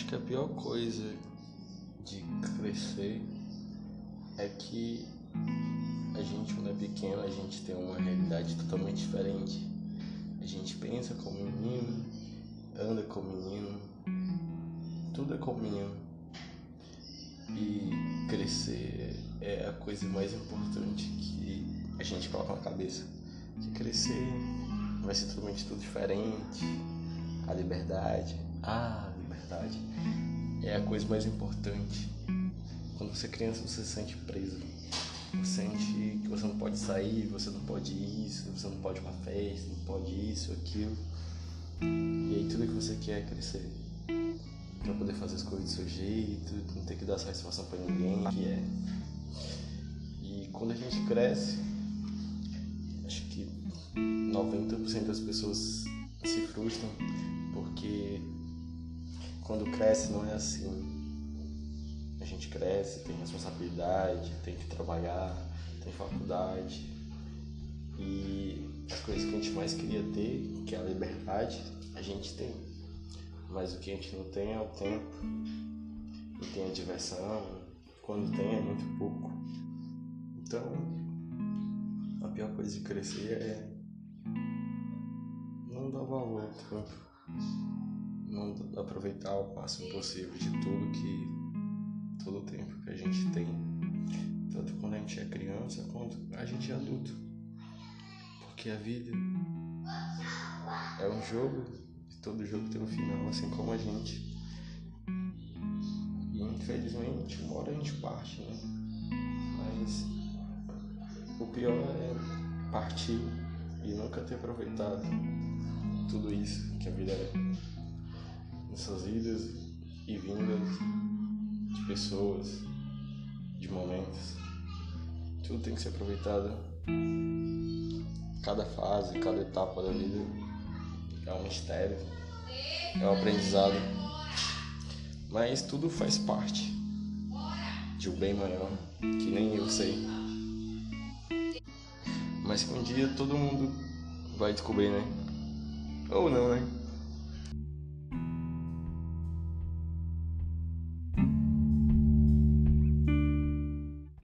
que a pior coisa de crescer é que a gente, quando é pequeno, a gente tem uma realidade totalmente diferente. A gente pensa como menino, anda como menino, tudo é como menino. E crescer é a coisa mais importante que a gente coloca na cabeça. Que crescer vai ser totalmente tudo diferente. A liberdade, a liberdade é a coisa mais importante. Quando você é criança, você se sente preso. Você sente que você não pode sair, você não pode isso, você não pode pra festa, não pode isso, aquilo. E aí tudo que você quer é crescer. Pra poder fazer as coisas do seu jeito, não ter que dar satisfação pra ninguém, que é. E quando a gente cresce, acho que 90% das pessoas se frustram porque quando cresce não é assim. A gente cresce, tem responsabilidade, tem que trabalhar, tem faculdade. E as coisas que a gente mais queria ter, que é a liberdade, a gente tem. Mas o que a gente não tem é o tempo, não tem a diversão, quando tem é muito pouco. Então, a pior coisa de crescer é não dar valor ao tempo, não aproveitar o máximo possível de tudo que todo o tempo que a gente tem, tanto quando a gente é criança quanto a gente é adulto. Porque a vida é um jogo todo jogo tem um final, assim como a gente. E infelizmente uma hora a gente parte, né? Mas o pior é partir e nunca ter aproveitado tudo isso que a vida é. Nessas idas e vindas de pessoas, de momentos. Tudo tem que ser aproveitado. Cada fase, cada etapa da vida é um mistério, é um aprendizado. Mas tudo faz parte de um bem maior, que nem eu sei. Mas que um dia todo mundo vai descobrir, né? Ou não, né?